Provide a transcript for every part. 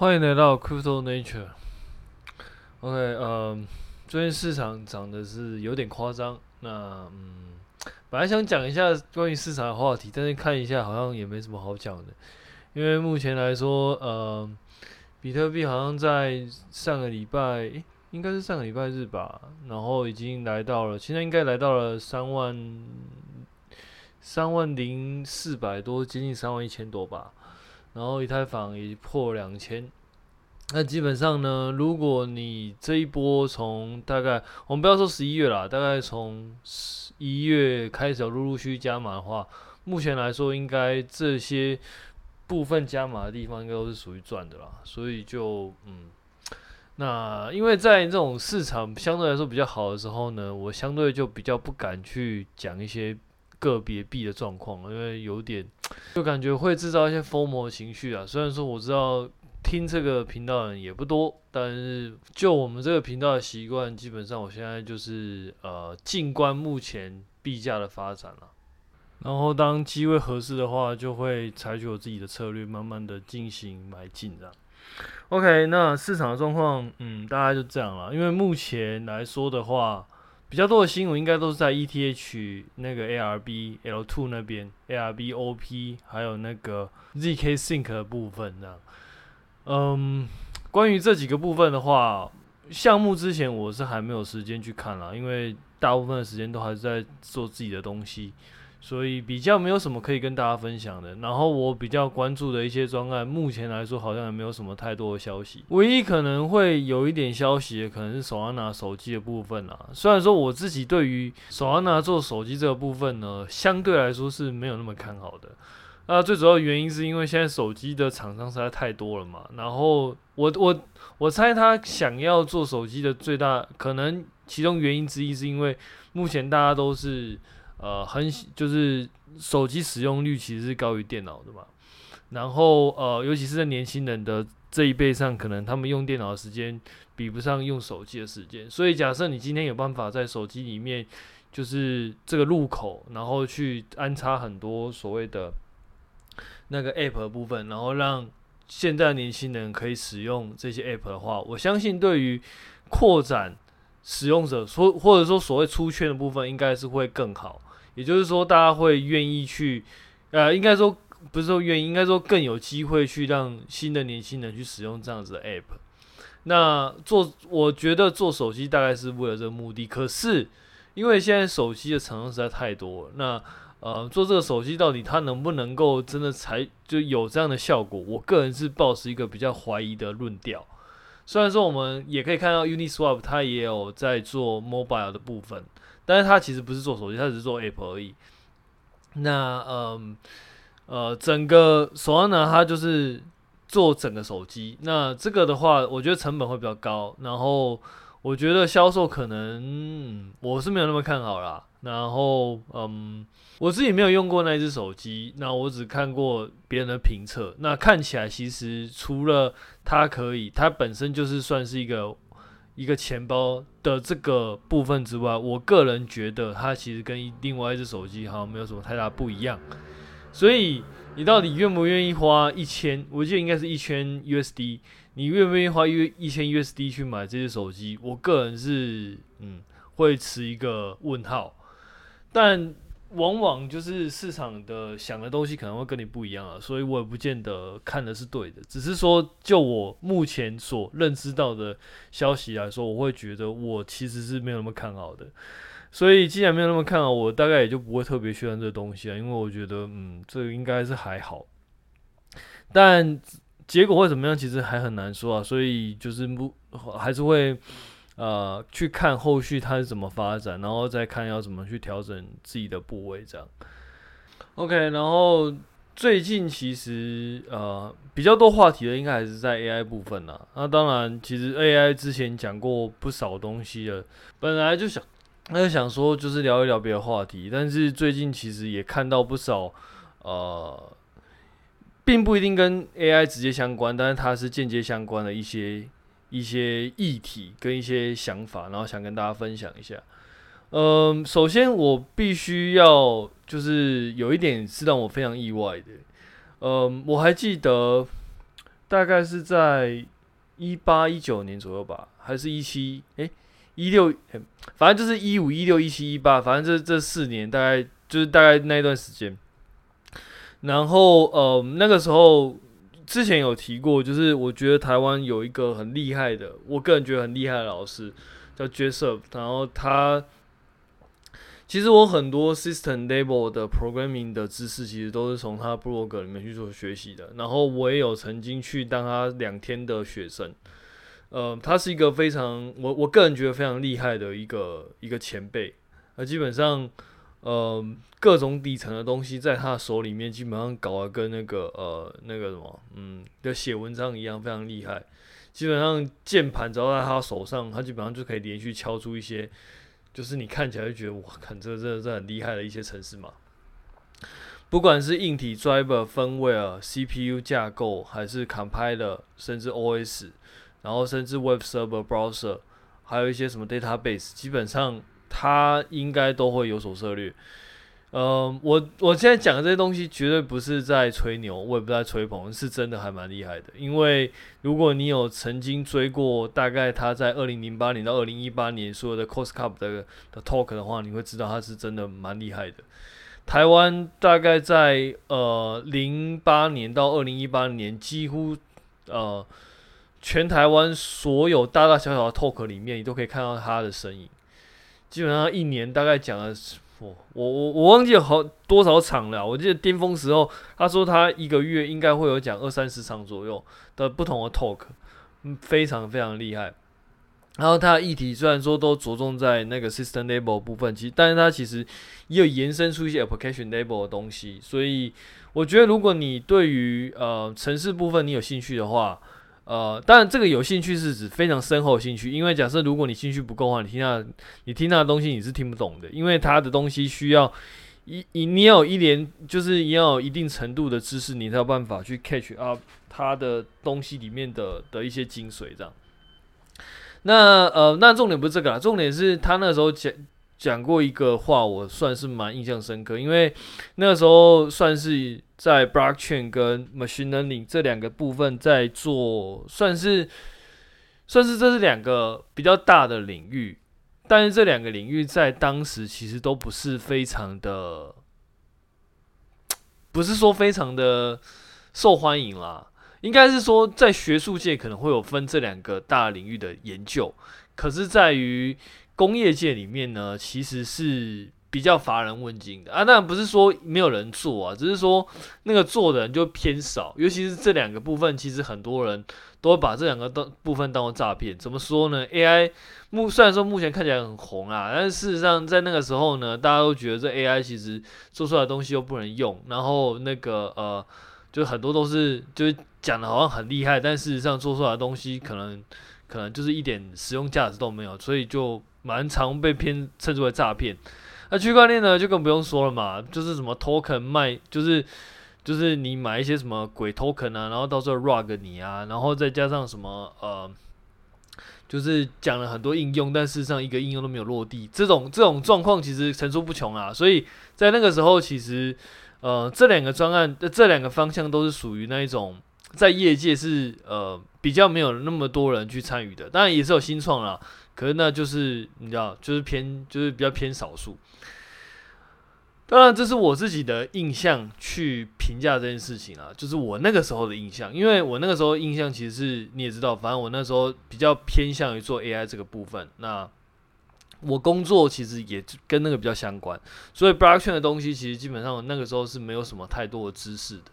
欢迎来到 Crypto Nature。OK，呃，最近市场涨的是有点夸张。那嗯，本来想讲一下关于市场的话题，但是看一下好像也没什么好讲的，因为目前来说，呃，比特币好像在上个礼拜，诶，应该是上个礼拜日吧，然后已经来到了，现在应该来到了三万三万零四百多，接近三万一千多吧。然后以太坊也破两千，那基本上呢，如果你这一波从大概我们不要说十一月啦，大概从十一月开始陆陆续续加码的话，目前来说应该这些部分加码的地方应该都是属于赚的啦，所以就嗯，那因为在这种市场相对来说比较好的时候呢，我相对就比较不敢去讲一些。个别币的状况，因为有点就感觉会制造一些疯魔情绪啊。虽然说我知道听这个频道的人也不多，但是就我们这个频道的习惯，基本上我现在就是呃静观目前币价的发展了。然后当机会合适的话，就会采取我自己的策略，慢慢的进行买进这样。OK，那市场的状况，嗯，大概就这样了。因为目前来说的话。比较多的新闻应该都是在 ETH 那个 ARB L2 那边，ARB OP 还有那个 ZK Sync 的部分这样。嗯，关于这几个部分的话，项目之前我是还没有时间去看了，因为大部分的时间都还是在做自己的东西。所以比较没有什么可以跟大家分享的。然后我比较关注的一些专案，目前来说好像也没有什么太多的消息。唯一可能会有一点消息的，可能是手安娜手机的部分啦。虽然说我自己对于手安娜做手机这个部分呢，相对来说是没有那么看好的。那最主要原因是因为现在手机的厂商实在太多了嘛。然后我我我猜他想要做手机的最大可能，其中原因之一是因为目前大家都是。呃，很就是手机使用率其实是高于电脑的嘛，然后呃，尤其是在年轻人的这一辈上，可能他们用电脑的时间比不上用手机的时间，所以假设你今天有办法在手机里面，就是这个入口，然后去安插很多所谓的那个 app 的部分，然后让现在年轻人可以使用这些 app 的话，我相信对于扩展使用者说或者说所谓出圈的部分，应该是会更好。也就是说，大家会愿意去，呃，应该说不是说愿意，应该说更有机会去让新的年轻人去使用这样子的 app。那做，我觉得做手机大概是为了这个目的。可是，因为现在手机的厂商实在太多了，那呃，做这个手机到底它能不能够真的才就有这样的效果？我个人是抱持一个比较怀疑的论调。虽然说我们也可以看到 Uniswap 它也有在做 mobile 的部分。但是它其实不是做手机，它只是做 App 而已。那嗯呃，整个手安呢，它就是做整个手机。那这个的话，我觉得成本会比较高。然后我觉得销售可能、我是没有那么看好啦。然后嗯，我自己没有用过那一只手机，那我只看过别人的评测。那看起来其实除了它可以，它本身就是算是一个。一个钱包的这个部分之外，我个人觉得它其实跟另外一只手机好像没有什么太大不一样。所以你到底愿不愿意花一千？我记得应该是一千 USD。你愿不愿意花一一千 USD 去买这只手机？我个人是嗯会持一个问号，但。往往就是市场的想的东西可能会跟你不一样啊，所以我也不见得看的是对的。只是说，就我目前所认知到的消息来说，我会觉得我其实是没有那么看好的。所以既然没有那么看好，我大概也就不会特别宣传这个东西啊，因为我觉得，嗯，这个应该是还好。但结果会怎么样，其实还很难说啊。所以就是不还是会。呃，去看后续它是怎么发展，然后再看要怎么去调整自己的部位，这样。OK，然后最近其实呃比较多话题的，应该还是在 AI 部分啦。那当然，其实 AI 之前讲过不少东西了，本来就想，那就想说就是聊一聊别的话题，但是最近其实也看到不少呃，并不一定跟 AI 直接相关，但是它是间接相关的一些。一些议题跟一些想法，然后想跟大家分享一下。嗯，首先我必须要就是有一点是让我非常意外的。嗯，我还记得大概是在一八一九年左右吧，还是一七？诶，一六，反正就是一五一六一七一八，反正这这四年大概就是大概那一段时间。然后呃，那个时候之前有提过，就是我觉得台湾有一个很厉害的，我个人觉得很厉害的老师叫 Joseph 然后他。其实我很多 system level 的 programming 的知识，其实都是从他 blog 里面去做学习的。然后我也有曾经去当他两天的学生。呃，他是一个非常我我个人觉得非常厉害的一个一个前辈。那基本上，呃，各种底层的东西在他手里面，基本上搞得跟那个呃那个什么，嗯，就写文章一样，非常厉害。基本上键盘只要在他手上，他基本上就可以连续敲出一些。就是你看起来就觉得哇，看这个、这个、这很厉害的一些程式码，不管是硬体 driver、firmware、CPU 架构，还是 compiler，甚至 OS，然后甚至 web server、browser，还有一些什么 database，基本上他应该都会有所涉猎。呃，我我现在讲的这些东西绝对不是在吹牛，我也不在吹捧，是真的还蛮厉害的。因为如果你有曾经追过，大概他在二零零八年到二零一八年所有的 Cost Cup 的的 talk 的话，你会知道他是真的蛮厉害的。台湾大概在呃零八年到二零一八年，几乎呃全台湾所有大大小小的 talk 里面，你都可以看到他的身影。基本上一年大概讲了。我我我忘记好多少场了，我记得巅峰时候，他说他一个月应该会有讲二三十场左右的不同的 talk，嗯，非常非常厉害。然后他的议题虽然说都着重在那个 system level 部分，其实但是他其实也有延伸出一些 application level 的东西，所以我觉得如果你对于呃城市部分你有兴趣的话。呃，当然，这个有兴趣是指非常深厚兴趣，因为假设如果你兴趣不够的话，你听他，你听他的东西你是听不懂的，因为他的东西需要一一你要有一连，就是你要有一定程度的知识，你才有办法去 catch up 他的东西里面的的一些精髓，这样。那呃，那重点不是这个啦，重点是他那时候讲讲过一个话，我算是蛮印象深刻，因为那时候算是。在 blockchain 跟 machine learning 这两个部分在做，算是算是这是两个比较大的领域，但是这两个领域在当时其实都不是非常的，不是说非常的受欢迎啦。应该是说在学术界可能会有分这两个大领域的研究，可是在于工业界里面呢，其实是。比较乏人问津的啊，当然不是说没有人做啊，只是说那个做的人就偏少，尤其是这两个部分，其实很多人都会把这两个当部分当做诈骗。怎么说呢？AI 目虽然说目前看起来很红啊，但是事实上在那个时候呢，大家都觉得这 AI 其实做出来的东西又不能用，然后那个呃，就很多都是就是讲的好像很厉害，但事实上做出来的东西可能可能就是一点实用价值都没有，所以就蛮常被偏称之为诈骗。那区块链呢，就更不用说了嘛，就是什么 token 卖，就是就是你买一些什么鬼 token 啊，然后到时候 rug 你啊，然后再加上什么呃，就是讲了很多应用，但事实上一个应用都没有落地，这种这种状况其实层出不穷啊。所以在那个时候，其实呃这两个专案的这两个方向都是属于那一种在业界是呃比较没有那么多人去参与的，当然也是有新创啦。可是那就是你知道，就是偏就是比较偏少数。当然，这是我自己的印象去评价这件事情啊，就是我那个时候的印象。因为我那个时候印象其实是你也知道，反正我那时候比较偏向于做 AI 这个部分。那我工作其实也跟那个比较相关，所以 blockchain 的东西其实基本上我那个时候是没有什么太多的知识的，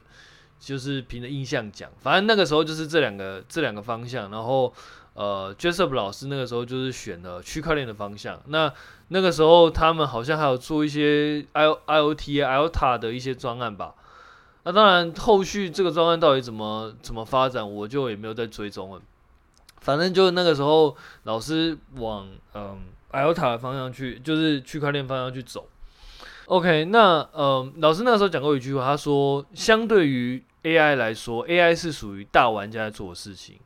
就是凭着印象讲。反正那个时候就是这两个这两个方向，然后。呃，Jessup 老师那个时候就是选了区块链的方向。那那个时候他们好像还有做一些 I IoT、IOTA 的一些专案吧。那当然，后续这个专案到底怎么怎么发展，我就也没有再追踪了。反正就那个时候，老师往嗯 IOTA 的方向去，就是区块链方向去走。OK，那呃，老师那个时候讲过一句话，他说，相对于 AI 来说，AI 是属于大玩家在做的事情。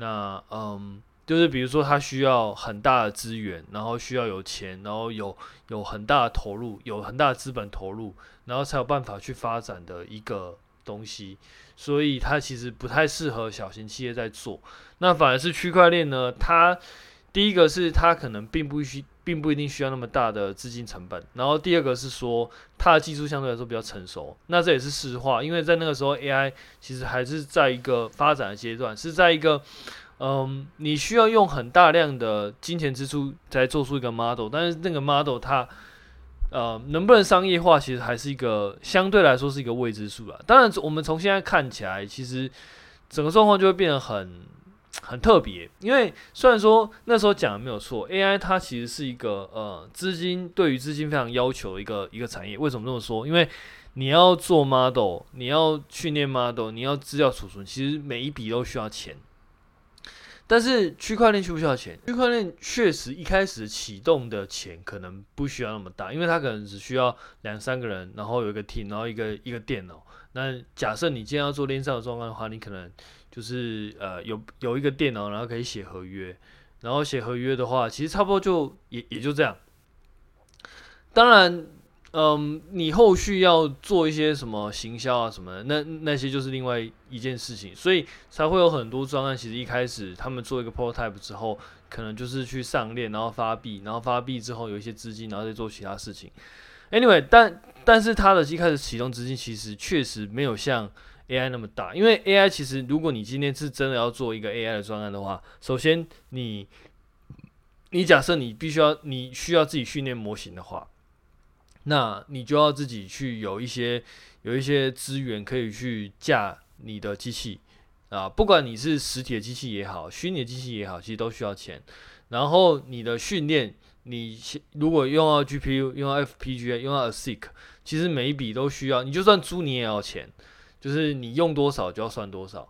那嗯，就是比如说，他需要很大的资源，然后需要有钱，然后有有很大的投入，有很大的资本投入，然后才有办法去发展的一个东西，所以它其实不太适合小型企业在做。那反而是区块链呢，它第一个是它可能并不需，并不一定需要那么大的资金成本。然后第二个是说它的技术相对来说比较成熟。那这也是实话，因为在那个时候 AI 其实还是在一个发展的阶段，是在一个。嗯，你需要用很大量的金钱支出才做出一个 model，但是那个 model 它，呃，能不能商业化，其实还是一个相对来说是一个未知数了。当然，我们从现在看起来，其实整个状况就会变得很很特别。因为虽然说那时候讲的没有错，AI 它其实是一个呃资金对于资金非常要求的一个一个产业。为什么这么说？因为你要做 model，你要训练 model，你要资料储存，其实每一笔都需要钱。但是区块链需不需要钱？区块链确实一开始启动的钱可能不需要那么大，因为它可能只需要两三个人，然后有一个 team，然后一个一个电脑。那假设你今天要做链上的状况的话，你可能就是呃有有一个电脑，然后可以写合约，然后写合约的话，其实差不多就也也就这样。当然。嗯，你后续要做一些什么行销啊什么的，那那些就是另外一件事情，所以才会有很多专案。其实一开始他们做一个 prototype 之后，可能就是去上链，然后发币，然后发币之后有一些资金，然后再做其他事情。Anyway，但但是它的一开始启动资金其实确实没有像 AI 那么大，因为 AI 其实如果你今天是真的要做一个 AI 的专案的话，首先你你假设你必须要你需要自己训练模型的话。那你就要自己去有一些有一些资源可以去架你的机器啊，不管你是实体的机器也好，虚拟的机器也好，其实都需要钱。然后你的训练，你如果用到 GPU，用到 FPGA，用到 ASIC，其实每一笔都需要。你就算租你也要钱，就是你用多少就要算多少。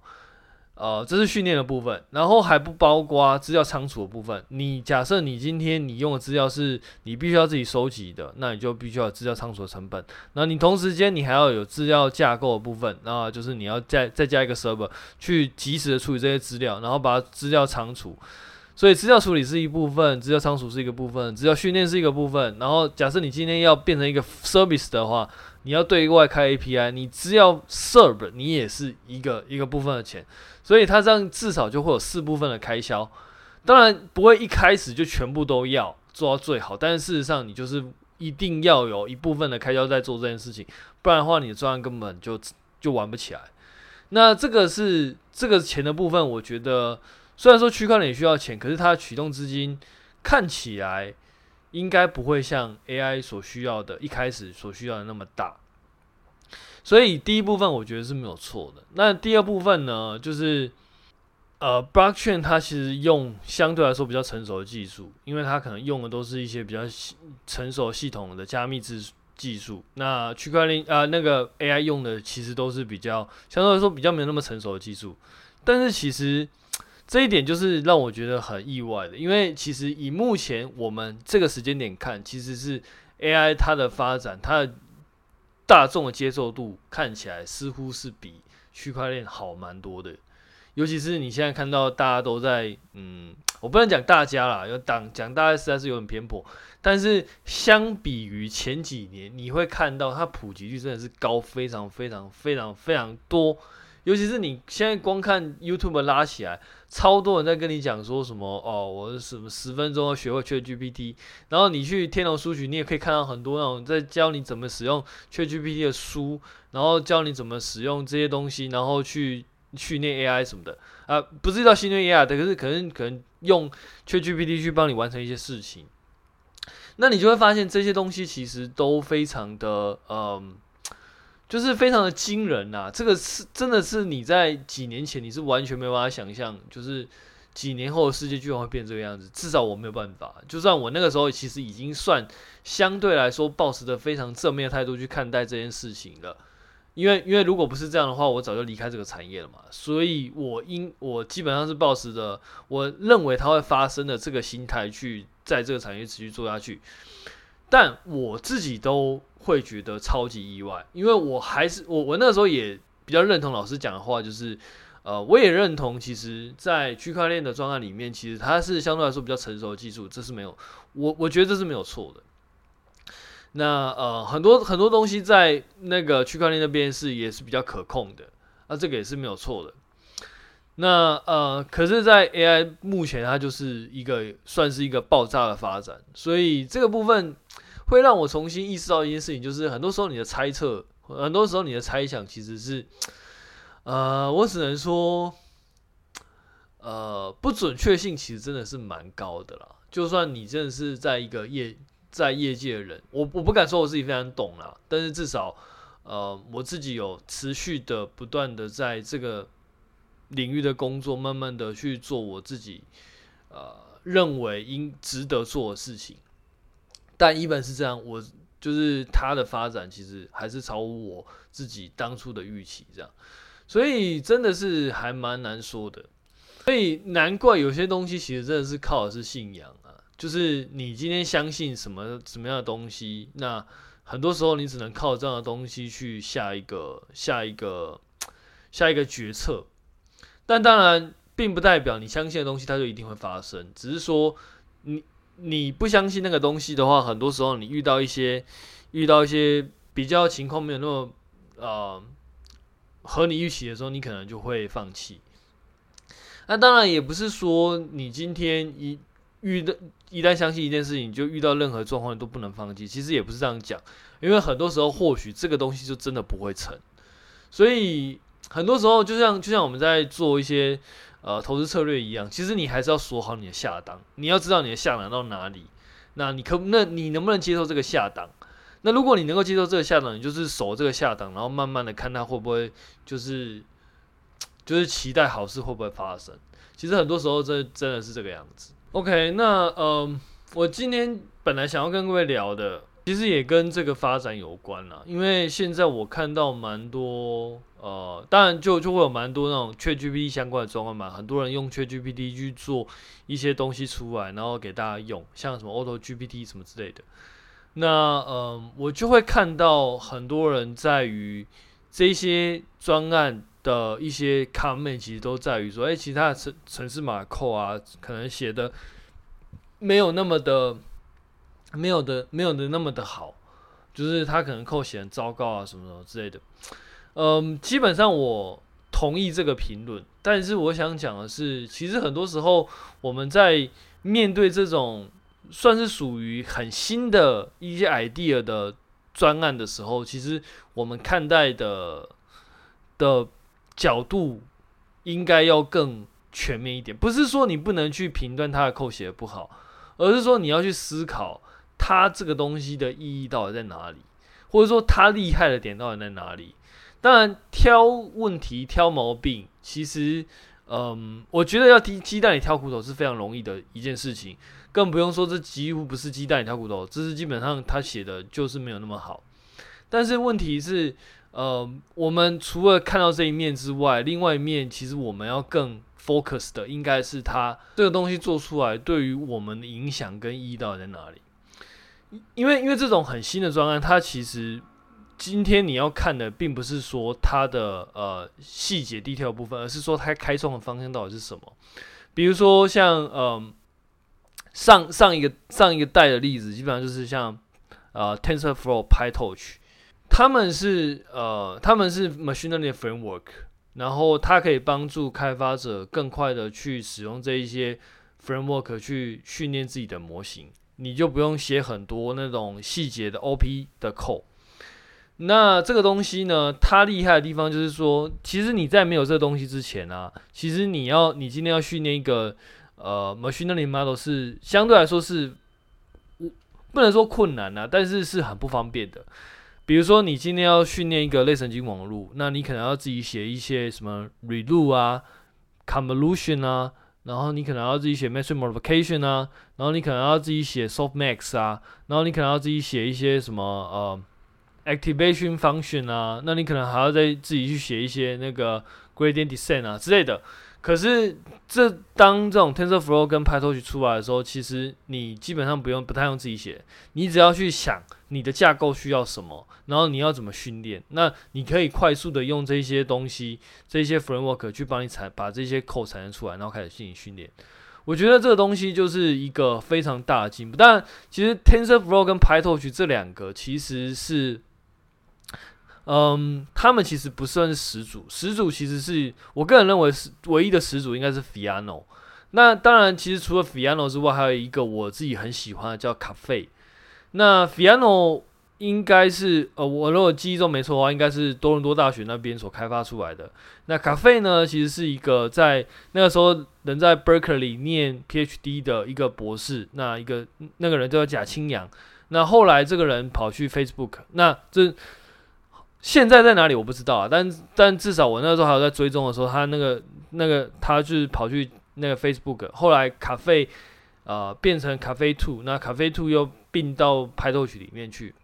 呃，这是训练的部分，然后还不包括资料仓储的部分。你假设你今天你用的资料是你必须要自己收集的，那你就必须要有资料仓储的成本。那你同时间你还要有资料架构的部分，那就是你要再再加一个 server 去及时的处理这些资料，然后把资料仓储。所以资料处理是一部分，资料仓储是一个部分，资料训练是一个部分。然后假设你今天要变成一个 service 的话，你要对外开 API，你只要 serve 你也是一个一个部分的钱。所以它这样至少就会有四部分的开销，当然不会一开始就全部都要做到最好，但是事实上你就是一定要有一部分的开销在做这件事情，不然的话你的专案根本就就玩不起来。那这个是这个钱的部分，我觉得虽然说区块链也需要钱，可是它的驱动资金看起来应该不会像 AI 所需要的，一开始所需要的那么大。所以第一部分我觉得是没有错的。那第二部分呢，就是呃，Blockchain 它其实用相对来说比较成熟的技术，因为它可能用的都是一些比较成熟系统的加密技技术。那区块链啊，那个 AI 用的其实都是比较相对来说比较没有那么成熟的技术。但是其实这一点就是让我觉得很意外的，因为其实以目前我们这个时间点看，其实是 AI 它的发展，它的。大众的接受度看起来似乎是比区块链好蛮多的，尤其是你现在看到大家都在，嗯，我不能讲大家啦，有讲讲大家实在是有点偏颇，但是相比于前几年，你会看到它普及率真的是高非常非常非常非常多。尤其是你现在光看 YouTube 拉起来，超多人在跟你讲说什么哦，我什么十分钟要学会 ChatGPT，然后你去天龙书局，你也可以看到很多那种在教你怎么使用 ChatGPT 的书，然后教你怎么使用这些东西，然后去训练 AI 什么的啊、不是叫训练 AI 的，可是可能可能用 ChatGPT 去帮你完成一些事情，那你就会发现这些东西其实都非常的嗯。就是非常的惊人呐、这个是真的是你在几年前你是完全没有办法想象，就是几年后的世界居然会变这个样子。至少我没有办法，就算我那个时候其实已经算相对来说抱持着非常正面的态度去看待这件事情了。因为因为如果不是这样的话，我早就离开这个产业了嘛。所以我应我基本上是抱持着我认为它会发生的这个心态去在这个产业持续做下去。但我自己都会觉得超级意外，因为我还是我我那时候也比较认同老师讲的话，就是呃，我也认同，其实，在区块链的专案里面，其实它是相对来说比较成熟的技术，这是没有我我觉得这是没有错的。那呃，很多很多东西在那个区块链那边是也是比较可控的，那这个也是没有错的。那呃，可是，在 AI 目前它就是一个算是一个爆炸的发展，所以这个部分会让我重新意识到一件事情，就是很多时候你的猜测，很多时候你的猜想其实是，呃，我只能说，呃，不准确性其实真的是蛮高的啦。就算你真的是在一个业在业界的人，我我不敢说我自己非常懂啦，但是至少，呃，我自己有持续的不断的在这个。领域的工作，慢慢的去做我自己，呃，认为应值得做的事情。但一本是这样，我就是它的发展其实还是超乎我自己当初的预期，这样，所以真的是还蛮难说的。所以难怪有些东西其实真的是靠的是信仰啊，就是你今天相信什么什么样的东西，那很多时候你只能靠这样的东西去下一个下一个下一个决策。但当然，并不代表你相信的东西它就一定会发生。只是说你，你你不相信那个东西的话，很多时候你遇到一些遇到一些比较情况没有那么呃合你预期的时候，你可能就会放弃。那当然也不是说你今天一遇到一旦相信一件事情，就遇到任何状况都不能放弃。其实也不是这样讲，因为很多时候或许这个东西就真的不会成，所以。很多时候，就像就像我们在做一些呃投资策略一样，其实你还是要锁好你的下档，你要知道你的下档到哪里。那你可那你能不能接受这个下档？那如果你能够接受这个下档，你就是守这个下档，然后慢慢的看它会不会就是就是期待好事会不会发生。其实很多时候这真的是这个样子。OK，那、呃，我今天本来想要跟各位聊的。其实也跟这个发展有关啦，因为现在我看到蛮多，呃，当然就就会有蛮多那种 ChatGPT 相关的状况嘛，很多人用 ChatGPT 去做一些东西出来，然后给大家用，像什么 AutoGPT 什么之类的。那呃，我就会看到很多人在于这些专案的一些 comment，其实都在于说，哎，其他的程程式码 code 啊，可能写的没有那么的。没有的，没有的那么的好，就是他可能扣写很糟糕啊，什么什么之类的。嗯，基本上我同意这个评论，但是我想讲的是，其实很多时候我们在面对这种算是属于很新的一些 idea 的专案的时候，其实我们看待的的角度应该要更全面一点。不是说你不能去评断他的扣写不好，而是说你要去思考。它这个东西的意义到底在哪里？或者说它厉害的点到底在哪里？当然，挑问题、挑毛病，其实，嗯，我觉得要鸡鸡蛋里挑骨头是非常容易的一件事情，更不用说这几乎不是鸡蛋里挑骨头，这是基本上他写的就是没有那么好。但是问题是，呃，我们除了看到这一面之外，另外一面其实我们要更 focus 的，应该是它这个东西做出来对于我们的影响跟意义到底在哪里？因为因为这种很新的专案，它其实今天你要看的，并不是说它的呃细节 detail 部分，而是说它开创的方向到底是什么。比如说像呃上上一个上一个代的例子，基本上就是像呃 TensorFlow、PyTorch，他们是呃他们是 machine learning framework，然后它可以帮助开发者更快的去使用这一些 framework 去训练自己的模型。你就不用写很多那种细节的 OP 的 code。那这个东西呢，它厉害的地方就是说，其实你在没有这个东西之前啊，其实你要你今天要训练一个呃 machine learning model 是相对来说是，不能说困难啊，但是是很不方便的。比如说你今天要训练一个类神经网络，那你可能要自己写一些什么 ReLU 啊，convolution 啊。然后你可能要自己写 matrix multiplication 啊，然后你可能要自己写 softmax 啊，然后你可能要自己写一些什么呃 activation function 啊，那你可能还要再自己去写一些那个 gradient descent 啊之类的。可是这当这种 TensorFlow 跟 PyTorch 出来的时候，其实你基本上不用不太用自己写，你只要去想你的架构需要什么，然后你要怎么训练，那你可以快速的用这些东西、这些 framework 去帮你产把这些 code 产生出来，然后开始进行训练。我觉得这个东西就是一个非常大的进步。但其实 TensorFlow 跟 PyTorch 这两个其实是，嗯，他们其实不算是始祖，始祖其实是我个人认为是唯一的始祖应该是 Theano。那当然，其实除了 Theano 之外，还有一个我自己很喜欢的叫 Cafe。那 Theano 应该是呃，我如果记忆中没错的话，应该是多伦多大学那边所开发出来的。那 Cafe 呢，其实是一个在那个时候人在 Berkeley 念 PhD 的一个博士。那一个那个人叫贾清扬。那后来这个人跑去 Facebook。那这现在在哪里我不知道啊，但但至少我那时候还有在追踪的时候，他那个那个他就是跑去那个 Facebook。后来 Caffe 呃变成 cafe Two，那 cafe Two 又并到 PyTorch 里面去。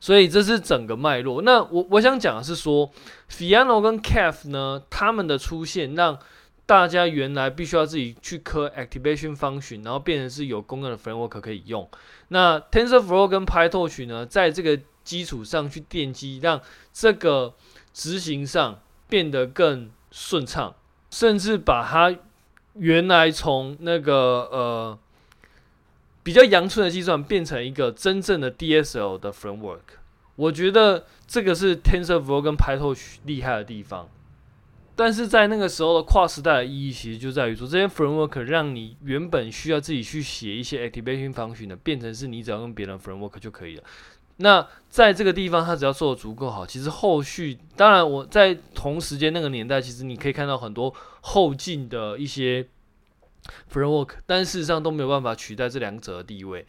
所以这是整个脉络。那我我想讲的是说，Fiano 跟 Caf 呢，他们的出现让大家原来必须要自己去刻 activation function，然后变成是有公认的 framework 可以用。那 TensorFlow 跟 PyTorch 呢，在这个基础上去奠基，让这个执行上变得更顺畅，甚至把它原来从那个呃。比较阳春的计算变成一个真正的 DSL 的 framework，我觉得这个是 TensorFlow 跟 PyTorch 厉害的地方。但是在那个时候的跨时代的意义，其实就在于说，这些 framework 让你原本需要自己去写一些 activation function 的，变成是你只要用别人 framework 就可以了。那在这个地方，它只要做得足够好，其实后续当然我在同时间那个年代，其实你可以看到很多后进的一些。Framework，但事实上都没有办法取代这两者的地位。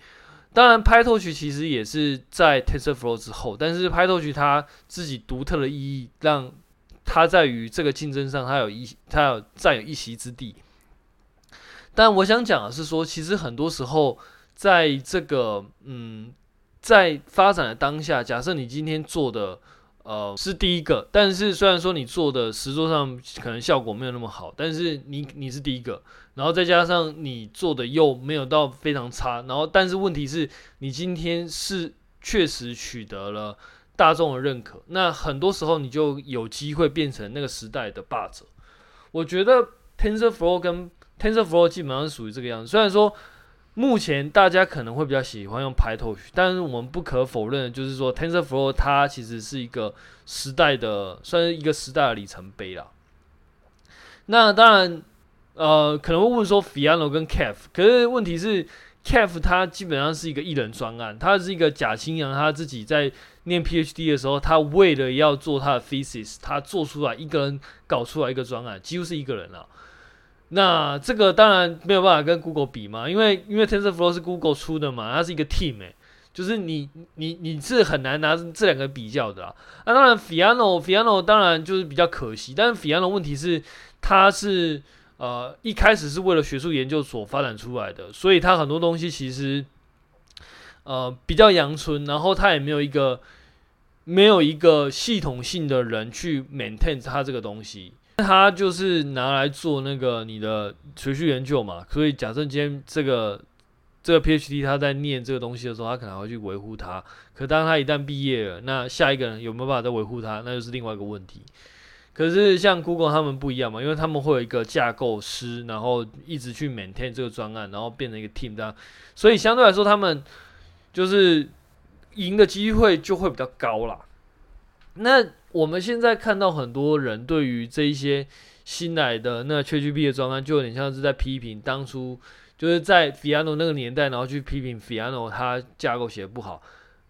当然，PyTorch 其实也是在 TensorFlow 之后，但是 PyTorch 它自己独特的意义，让它在于这个竞争上，它有一它有占有一席之地。但我想讲的是说，其实很多时候，在这个嗯，在发展的当下，假设你今天做的。呃，是第一个，但是虽然说你做的实作上可能效果没有那么好，但是你你是第一个，然后再加上你做的又没有到非常差，然后但是问题是你今天是确实取得了大众的认可，那很多时候你就有机会变成那个时代的霸者。我觉得 TensorFlow 跟 TensorFlow 基本上是属于这个样子，虽然说。目前大家可能会比较喜欢用 PyTorch，但是我们不可否认的就是说 TensorFlow 它其实是一个时代的，算是一个时代的里程碑啦。那当然，呃，可能会问说 Fiano 跟 Caf，可是问题是 Caf 它基本上是一个一人专案，它是一个贾清扬他自己在念 PhD 的时候，他为了要做他的 thesis，他做出来一个人搞出来一个专案，几乎是一个人了。那这个当然没有办法跟 Google 比嘛，因为因为 TensorFlow 是 Google 出的嘛，它是一个 team 诶、欸，就是你你你是很难拿这两个比较的啊。那当然，Fiano Fiano 当然就是比较可惜，但是 Fiano 问题是它是呃一开始是为了学术研究所发展出来的，所以它很多东西其实呃比较阳春，然后它也没有一个没有一个系统性的人去 maintain 它这个东西。它就是拿来做那个你的持续研究嘛，所以假设今天这个这个 PhD 他在念这个东西的时候，他可能会去维护它。可当他一旦毕业了，那下一个人有没有办法再维护它，那就是另外一个问题。可是像 Google 他们不一样嘛，因为他们会有一个架构师，然后一直去 maintain 这个专案，然后变成一个 team 这样，所以相对来说他们就是赢的机会就会比较高啦。那我们现在看到很多人对于这一些新来的那 ChatGPT 的专案，就有点像是在批评当初就是在 Theano 那个年代，然后去批评 Theano 它架构写的不好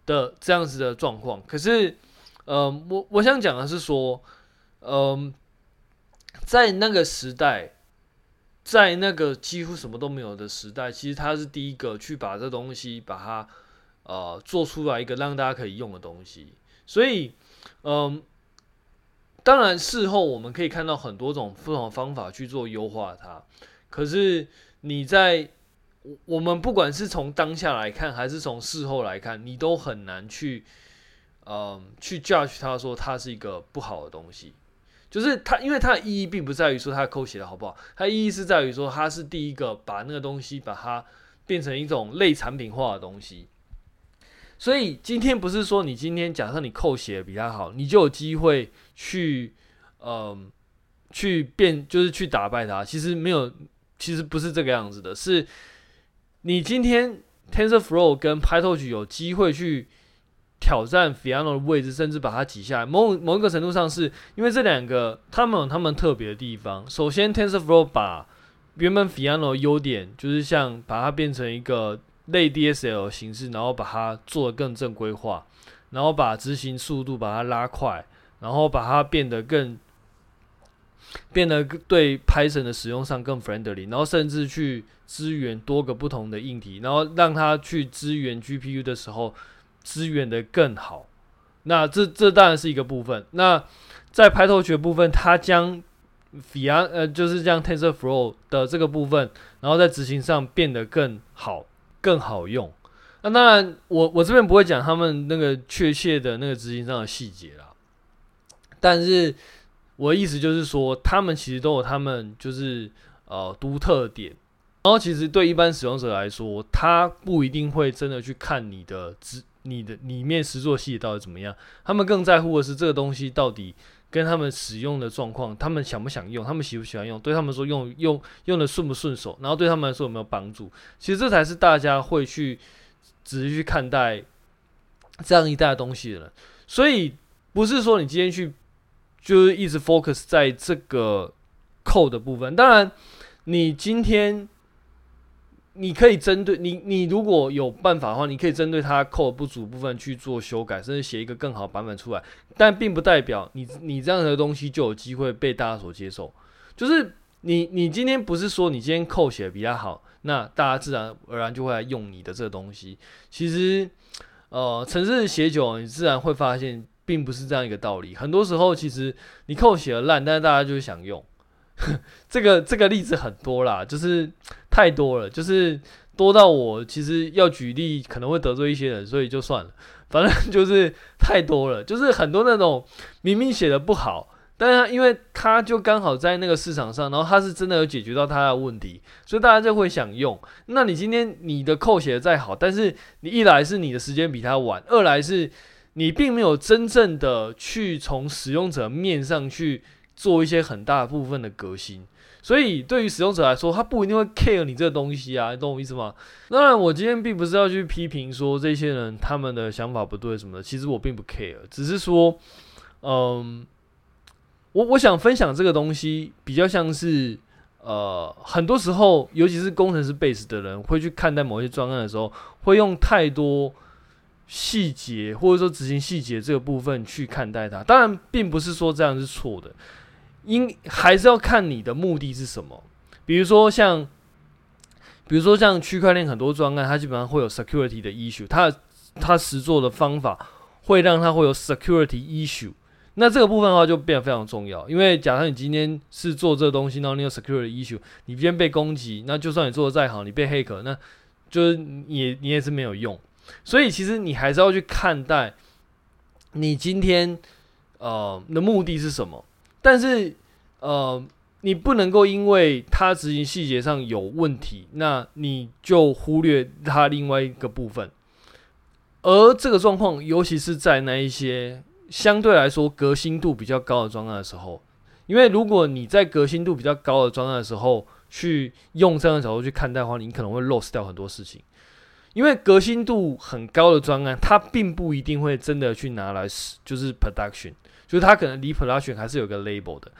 的这样子的状况。可是，呃，我我想讲的是说，嗯、在那个时代，在那个几乎什么都没有的时代，其实他是第一个去把这东西把它呃做出来一个让大家可以用的东西，所以。嗯，当然，事后我们可以看到很多种不同的方法去做优化它。可是你在我们不管是从当下来看，还是从事后来看，你都很难去嗯去 judge 它说它是一个不好的东西。就是它，因为它的意义并不在于说它的 code 写的好不好，它意义是在于说它是第一个把那个东西把它变成一种类产品化的东西。所以今天不是说你今天假设你扣血比较好，你就有机会去，嗯，去变就是去打败他。其实没有，其实不是这个样子的，是你今天 TensorFlow 跟 PyTorch 有机会去挑战 Fiano 的位置，甚至把它挤下来。某某一个程度上，是因为这两个他们有他们特别的地方。首先，TensorFlow 把原本 Fiano 的优点，就是像把它变成一个类 DSL 形式，然后把它做得更正规化，然后把执行速度把它拉快，然后把它变得更。变得对 Python 的使用上更 friendly，然后甚至去支援多个不同的硬体，然后让它去支援 GPU 的时候支援的更好。那这这当然是一个部分。那在 PyTorch 部分，它将 Theano 呃就是将 TensorFlow 的这个部分，然后在执行上变得更好、更好用。那当然我，我这边不会讲他们那个确切的那个执行上的细节啦，但是。我的意思就是说，他们其实都有他们就是呃独特点，然后其实对一般使用者来说，他不一定会真的去看你的、你的里面实作细节到底怎么样，他们更在乎的是这个东西到底跟他们使用的状况，他们想不想用，他们喜不喜欢用，对他们说用用用的顺不顺手，然后对他们来说有没有帮助，其实这才是大家会去仔细去看待这样一代东西的人，所以不是说你今天去。就是一直 focus 在这个 code 的部分。当然，你今天你可以针对你，你如果有办法的话，你可以针对它扣不足部分去做修改，甚至写一个更好版本出来。但并不代表你你这样的东西就有机会被大家所接受。就是你你今天不是说你今天扣写的比较好，那大家自然而然就会来用你的这个东西。其实，呃，程式写久了，你自然会发现。并不是这样一个道理。很多时候，其实你扣写的烂，但是大家就是想用。这个这个例子很多啦，就是太多了，就是多到我其实要举例可能会得罪一些人，所以就算了。反正 就是太多了，就是很多那种明明写的不好，但是因为他就刚好在那个市场上，然后他是真的有解决到他的问题，所以大家就会想用。那你今天你的扣写的再好，但是你一来是你的时间比他晚，二来是。你并没有真正的去从使用者面上去做一些很大部分的革新，所以对于使用者来说，他不一定会 care 你这个东西啊，你懂我意思吗？当然，我今天并不是要去批评说这些人他们的想法不对什么的，其实我并不 care，只是说，嗯，我我想分享这个东西比较像是，呃，很多时候，尤其是工程师 base 的人会去看待某些专案的时候，会用太多。细节或者说执行细节这个部分去看待它，当然并不是说这样是错的，应还是要看你的目的是什么。比如说像，比如说像区块链很多专案，它基本上会有 security 的 issue，它它实做的方法会让它会有 security issue。那这个部分的话就变得非常重要，因为假设你今天是做这个东西，然后你有 security issue，你今天被攻击，那就算你做的再好，你被黑客，那就是你你也是没有用。所以，其实你还是要去看待你今天呃的目的是什么。但是，呃，你不能够因为它执行细节上有问题，那你就忽略它另外一个部分。而这个状况，尤其是在那一些相对来说革新度比较高的专案的时候，因为如果你在革新度比较高的专案的时候去用这样的角度去看待的话，你可能会 lost 掉很多事情。因为革新度很高的专案，它并不一定会真的去拿来，就是 production，就是它可能离 production 还是有个 label 的。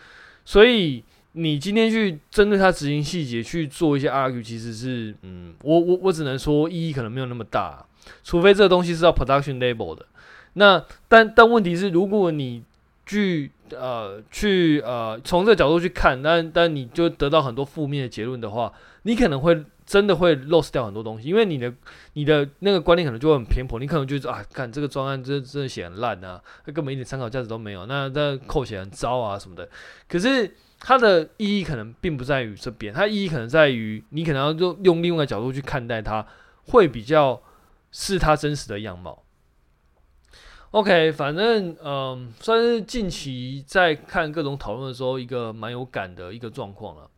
所以你今天去针对它执行细节去做一些 argue，其实是，嗯，我我我只能说意义可能没有那么大，除非这个东西是要 production label 的。那但但问题是，如果你去呃去呃从这个角度去看，但但你就得到很多负面的结论的话，你可能会。真的会 lost 掉很多东西，因为你的你的那个观念可能就很偏颇，你可能觉得啊，看这个专案真真的写很烂啊，它根本一点参考价值都没有，那那 code 写很糟啊什么的。可是它的意义可能并不在于这边，它意义可能在于你可能要用用另外一个角度去看待它，会比较是它真实的样貌。OK，反正嗯，算是近期在看各种讨论的时候，一个蛮有感的一个状况了。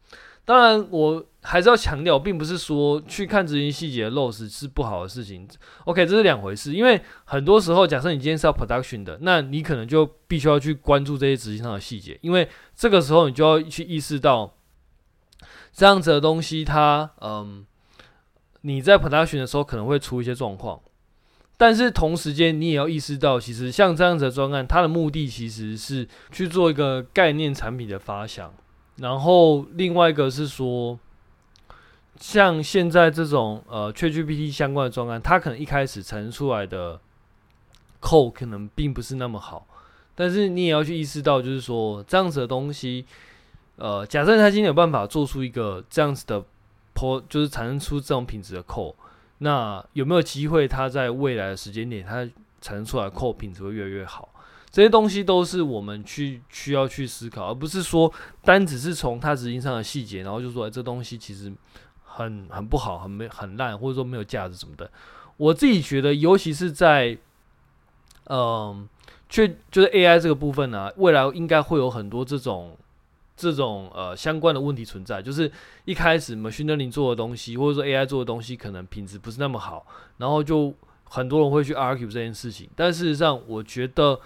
当然，我还是要强调，并不是说去看执行细节的 loss 是不好的事情。OK，这是两回事。因为很多时候，假设你今天是要 production 的，那你可能就必须要去关注这些执行上的细节，因为这个时候你就要去意识到，这样子的东西它，嗯，你在 production 的时候可能会出一些状况，但是同时间你也要意识到，其实像这样子的专案，它的目的其实是去做一个概念产品的发想，然后另外一个是说，像现在这种呃 ChatGPT 相关的专案，它可能一开始产生出来的 code 可能并不是那么好，但是你也要去意识到，就是说这样子的东西。呃，假设他今天有办法做出一个这样子的 po，就是产生出这种品质的 code，那有没有机会它在未来的时间点，它产生出来的扣品质会越来越好？这些东西都是我们去需要去思考，而不是说单只是从它执行上的细节，然后就说，欸，这东西其实很很不好，很没很烂，或者说没有价值什么的。我自己觉得，尤其是在嗯，却就是 AI 这个部分呢，未来应该会有很多这种。这种呃相关的问题存在，就是一开始 machine learning 做的东西，或者说 AI 做的东西，可能品质不是那么好，然后就很多人会去 argue 这件事情。但事实上，我觉得，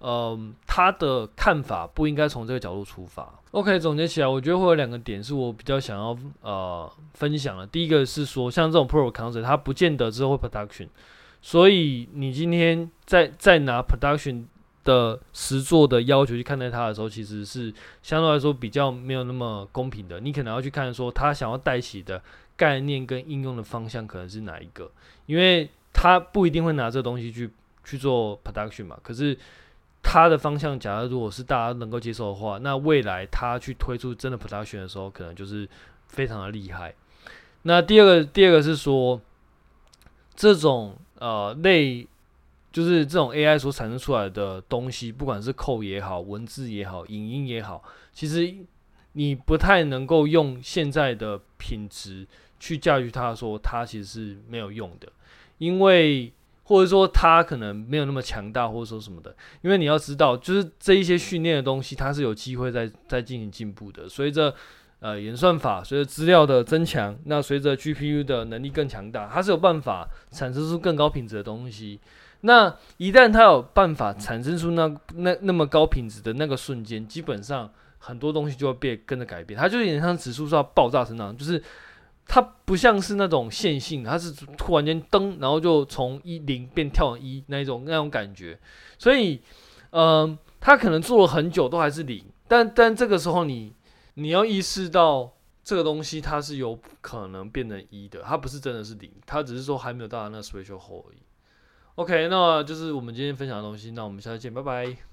嗯、呃，他的看法不应该从这个角度出发。OK，总结起来，我觉得会有两个点是我比较想要呃分享的。第一个是说，像这种 pro concert，它不见得之后会 production，所以你今天在在拿 production。的实作的要求去看待它的时候，其实是相对来说比较没有那么公平的。你可能要去看说，他想要带起的概念跟应用的方向可能是哪一个，因为他不一定会拿这东西去去做 production 嘛。可是他的方向，假如如果是大家能够接受的话，那未来他去推出真的 production 的时候，可能就是非常的厉害。那第二个，第二个是说，这种呃类。就是这种 AI 所产生出来的东西，不管是扣也好，文字也好，影音也好，其实你不太能够用现在的品质去驾驭它，说它其实是没有用的，因为或者说它可能没有那么强大，或者说什么的，因为你要知道，就是这一些训练的东西，它是有机会在在进行进步的。随着呃演算法，随着资料的增强，那随着 GPU 的能力更强大，它是有办法产生出更高品质的东西。那一旦它有办法产生出那那那么高品质的那个瞬间，基本上很多东西就会变跟着改变。它就有点像指数是要爆炸成长，就是它不像是那种线性，它是突然间噔，然后就从一零变跳到一那一种那种感觉。所以，嗯、呃，它可能做了很久都还是零，但但这个时候你你要意识到这个东西它是有可能变成一的，它不是真的是零，它只是说还没有到达那个 threshold 而已。OK，那就是我们今天分享的东西。那我们下次见，拜拜。